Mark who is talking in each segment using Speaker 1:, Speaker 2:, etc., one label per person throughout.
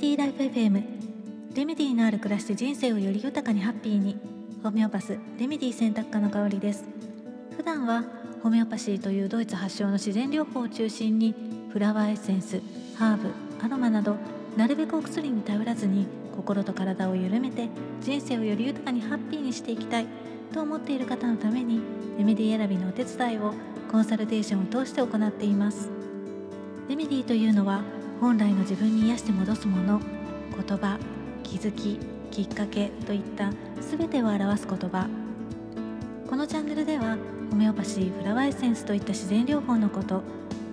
Speaker 1: ディーライフ FM レメディーのある暮らしで人生をより豊かにハッピーに。ホメオパスレメディ選択科の香りです。普段はホメオパシーというドイツ発祥の自然療法を中心にフラワーエッセンスハーブアロマなどなるべくお薬に頼らずに心と体を緩めて人生をより豊かにハッピーにしていきたいと思っている方のためにレメディー選びのお手伝いをコンサルテーションを通して行っています。レメディというのは本来の自分に癒して戻すもの言葉気づききっかけといった全てを表す言葉。このチャンネルではホメオパシーフラワーエッセンスといった自然療法のこと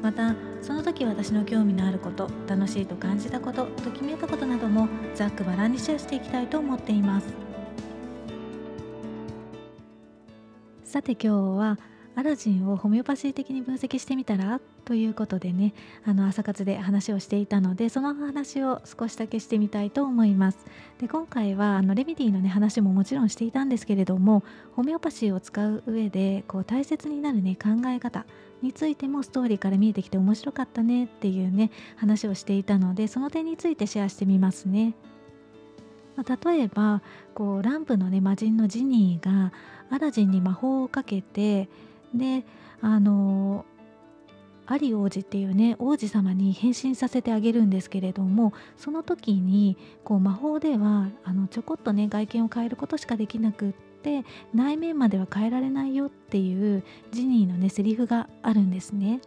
Speaker 1: またその時私の興味のあること楽しいと感じたことときめいたことなどもざっくばらんにシェアしていきたいと思っています。さて今日はアラジンをホメオパシー的に分析してみたら？ということでねあの朝活で話をしていたのでその話を少しだけしてみたいと思います。で今回はあのレメディのね話ももちろんしていたんですけれどもホメオパシーを使う上でこう大切になるね考え方についてもストーリーから見えてきて面白かったねっていうね話をしていたのでその点についてシェアしてみますね。まあ、例えばこうランプのね魔人のジニーがアラジンに魔法をかけてであのアリ王子っていうね王子様に変身させてあげるんですけれどもその時にこう魔法ではあのちょこっとね外見を変えることしかできなくって内面までは変えられないよっていうジニーのねセリフがあるんですね。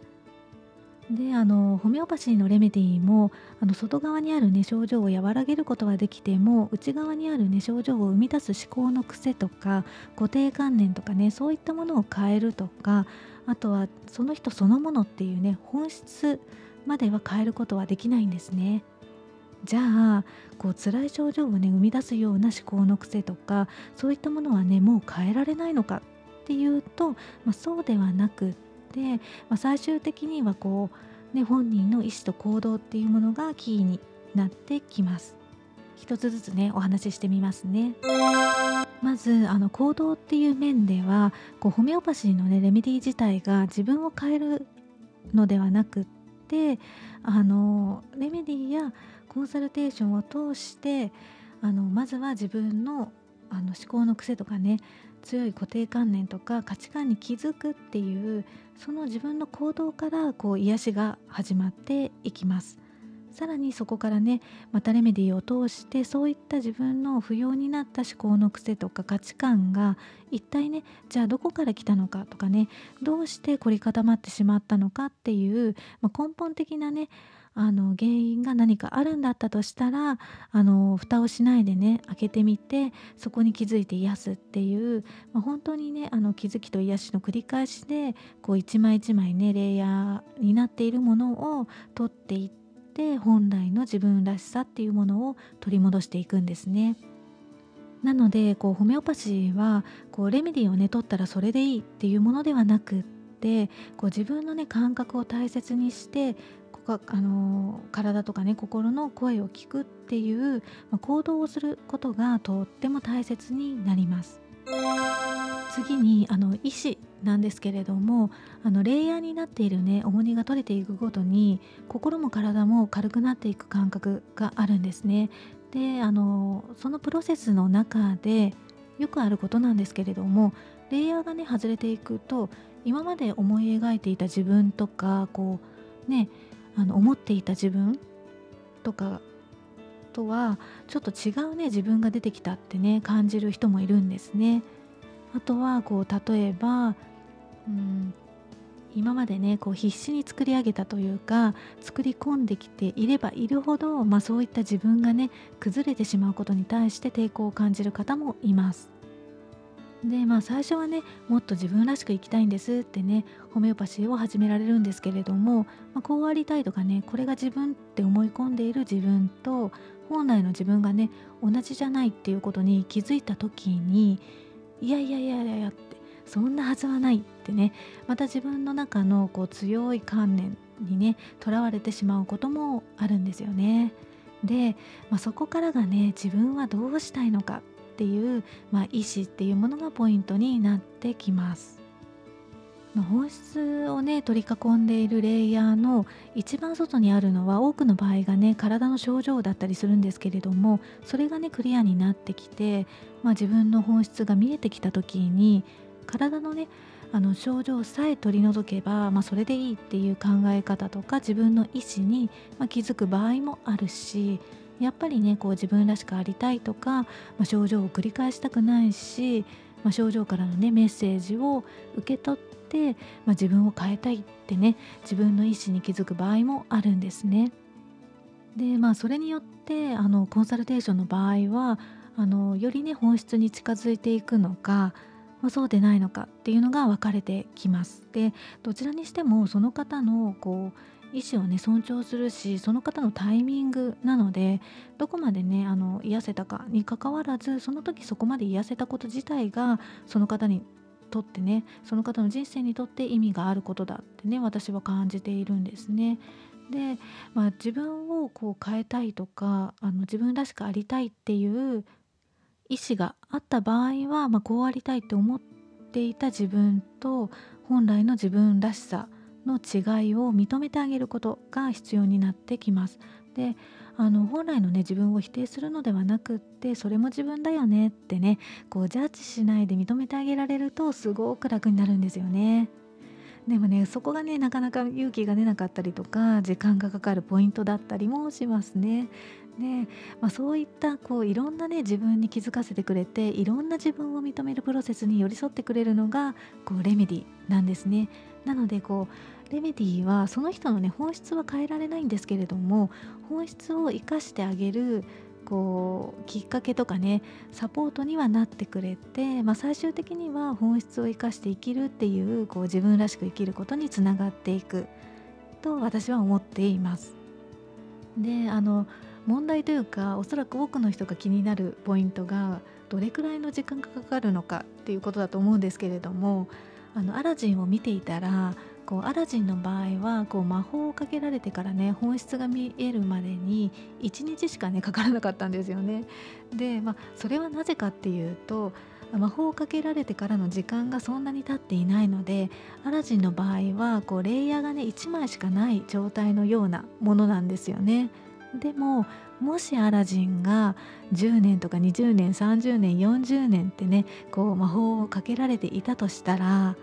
Speaker 1: であのホメオパシーのレメディーもあの外側にあるね症状を和らげることはできても内側にあるね症状を生み出す思考の癖とか固定観念とかねそういったものを変えるとかあとはその人そのものっていうね本質までは変えることはできないんですね。じゃあこう辛い症状をね生み出すような思考の癖とかそういったものはねもう変えられないのかっていうと、まあ、そうではなくて、でまあ、最終的にはこう、ね、本人の意思と行動っていうものがキーになってきます。一つずつねお話ししてみますね。まずあの行動っていう面ではこうホメオパシーのねレメディ自体が自分を変えるのではなくってあのレメディやコンサルテーションを通してあのまずは自分のあの思考の癖とかね強い固定観念とか価値観に気づくっていうその自分の行動からこう癒しが始まっていきます。さらにそこからねまたレメディーを通してそういった自分の不要になった思考の癖とか価値観が一体ねじゃあどこから来たのかとかねどうして凝り固まってしまったのかっていう、まあ、根本的なねあの原因が何かあるんだったとしたらあの蓋をしないでね開けてみてそこに気づいて癒すっていう、まあ、本当にねあの気づきと癒しの繰り返しでこう一枚一枚ねレイヤーになっているものを取っていって本来の自分らしさっていうものを取り戻していくんですね。なのでこうホメオパシーはこうレメディーをね取ったらそれでいいっていうものではなくってこう自分のね感覚を大切にしてかあの体とかね心の声を聞くっていう、まあ、行動をすることがとっても大切になります。次にあの意思なんですけれどもあのレイヤーになっているね重荷が取れていくごとに心も体も軽くなっていく感覚があるんですね。であのそのプロセスの中でよくあることなんですけれどもレイヤーがね外れていくと今まで思い描いていた自分とかこうねあの思っていた自分とかとはちょっと違うね自分が出てきたってね感じる人もいるんですね。あとはこう例えば、うん、今までねこう必死に作り上げたというか作り込んできていればいるほど、まあ、そういった自分がね崩れてしまうことに対して抵抗を感じる方もいます。でまあ最初はねもっと自分らしく生きたいんですってねホメオパシーを始められるんですけれども、まあ、こうありたいとかねこれが自分って思い込んでいる自分と本来の自分がね同じじゃないっていうことに気づいた時にいやいやいやいややってそんなはずはないってねまた自分の中のこう強い観念にねとらわれてしまうこともあるんですよね。で、まあ、そこからがね自分はどうしたいのかっていう、まあ、意思っていうものがポイントになってきます。本質をね取り囲んでいるレイヤーの一番外にあるのは多くの場合がね体の症状だったりするんですけれどもそれがねクリアになってきて、まあ、自分の本質が見えてきた時に体のねあの症状さえ取り除けば、まあ、それでいいっていう考え方とか自分の意思に、まあ、気づく場合もあるしやっぱりねこう自分らしくありたいとか、まあ、症状を繰り返したくないし、まあ、症状からのねメッセージを受け取って、まあ、自分を変えたいってね自分の意思に気づく場合もあるんですね。でまあそれによってあのコンサルテーションの場合はあのよりね本質に近づいていくのかまあ、そうでないのかっていうのが分かれてきます。でどちらにしてもその方のこう意思をね尊重するしその方のタイミングなのでどこまでねあの癒せたかにかかわらずその時そこまで癒せたこと自体がその方にとってねその方の人生にとって意味があることだってね私は感じているんですね。で、まあ、自分をこう変えたいとかあの自分らしくありたいっていう意思があった場合は、まあ、こうありたいって思っていた自分と本来の自分らしさの違いを認めてあげることが必要になってきます。であの本来のね自分を否定するのではなくってそれも自分だよねってねこうジャッジしないで認めてあげられるとすごく楽になるんですよね。でもねそこがねなかなか勇気が出なかったりとか時間がかかるポイントだったりもしますね。で、まあ、そういったこういろんなね自分に気づかせてくれていろんな自分を認めるプロセスに寄り添ってくれるのがこうレメディなんですね。なのでこうレメディはその人のね本質は変えられないんですけれども本質を生かしてあげるこうきっかけとかねサポートにはなってくれて、まあ、最終的には本質を生かして生きるっていうこう自分らしく生きることにつながっていくと私は思っています。であの問題というかおそらく多くの人が気になるポイントがどれくらいの時間がかかるのかっていうことだと思うんですけれどもあのアラジンを見ていたらこうアラジンの場合はこう魔法をかけられてからね本質が見えるまでに1日しかねかからなかったんですよね。で、まあ、それはなぜかっていうと魔法をかけられてからの時間がそんなに経っていないのでアラジンの場合はこうレイヤーがね1枚しかない状態のようなものなんですよね。でももしアラジンが10年とか20年30年40年ってねこう魔法をかけられていたとしたら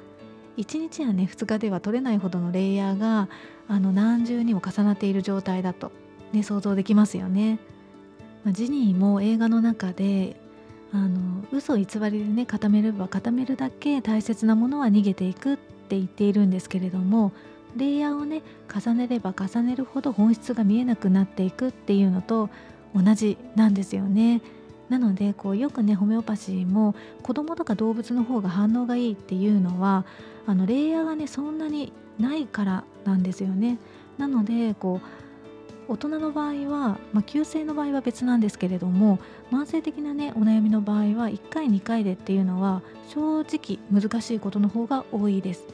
Speaker 1: 1日やね2日では取れないほどのレイヤーがあの何重にも重なっている状態だと、ね、想像できますよね。まあ、ジニーも映画の中であの嘘偽りでね固めれば固めるだけ大切なものは逃げていくって言っているんですけれどもレイヤーをね重ねれば重ねるほど本質が見えなくなっていくっていうのと同じなんですよね。なのでこうよくねホメオパシーも子供とか動物の方が反応がいいっていうのはあのレイヤーがねそんなにないからなんですよね。なのでこう大人の場合は、まあ、急性の場合は別なんですけれども慢性的なねお悩みの場合は1回2回でっていうのは正直難しいことの方が多いです。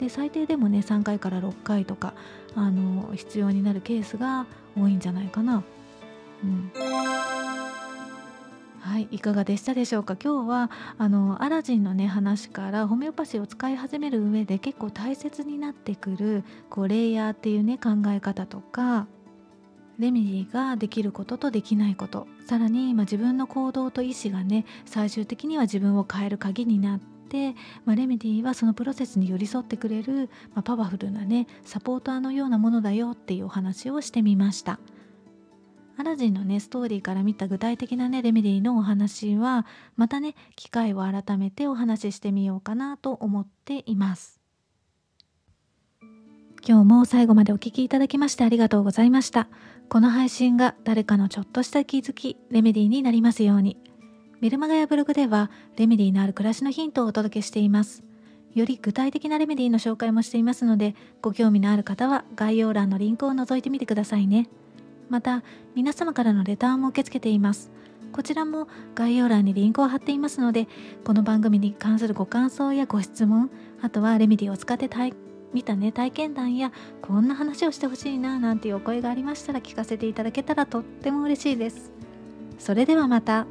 Speaker 1: で最低でもね3回から6回とかあの必要になるケースが多いんじゃないかな。うん、はいいかがでしたでしょうか？今日はあのアラジンのね話からホメオパシーを使い始める上で結構大切になってくるこうレイヤーっていうね考え方とかレメディができることとできないことさらに、まあ、自分の行動と意思がね最終的には自分を変える鍵になっで、まあ、レメディはそのプロセスに寄り添ってくれる、まあ、パワフルなねサポーターのようなものだよっていうお話をしてみました。アラジンのねストーリーから見た具体的なねレメディのお話はまたね機会を改めてお話ししてみようかなと思っています。今日も最後までお聴きいただきましてありがとうございました。この配信が誰かのちょっとした気づきレメディーになりますように。メルマガやブログではレメディーのある暮らしのヒントをお届けしています。より具体的なレメディーの紹介もしていますので、ご興味のある方は概要欄のリンクを覗いてみてくださいね。また、皆様からのレターも受け付けています。こちらも概要欄にリンクを貼っていますので、この番組に関するご感想やご質問、あとはレメディを使って見たね体験談やこんな話をしてほしいななんていうお声がありましたら聞かせていただけたらとっても嬉しいです。それではまた。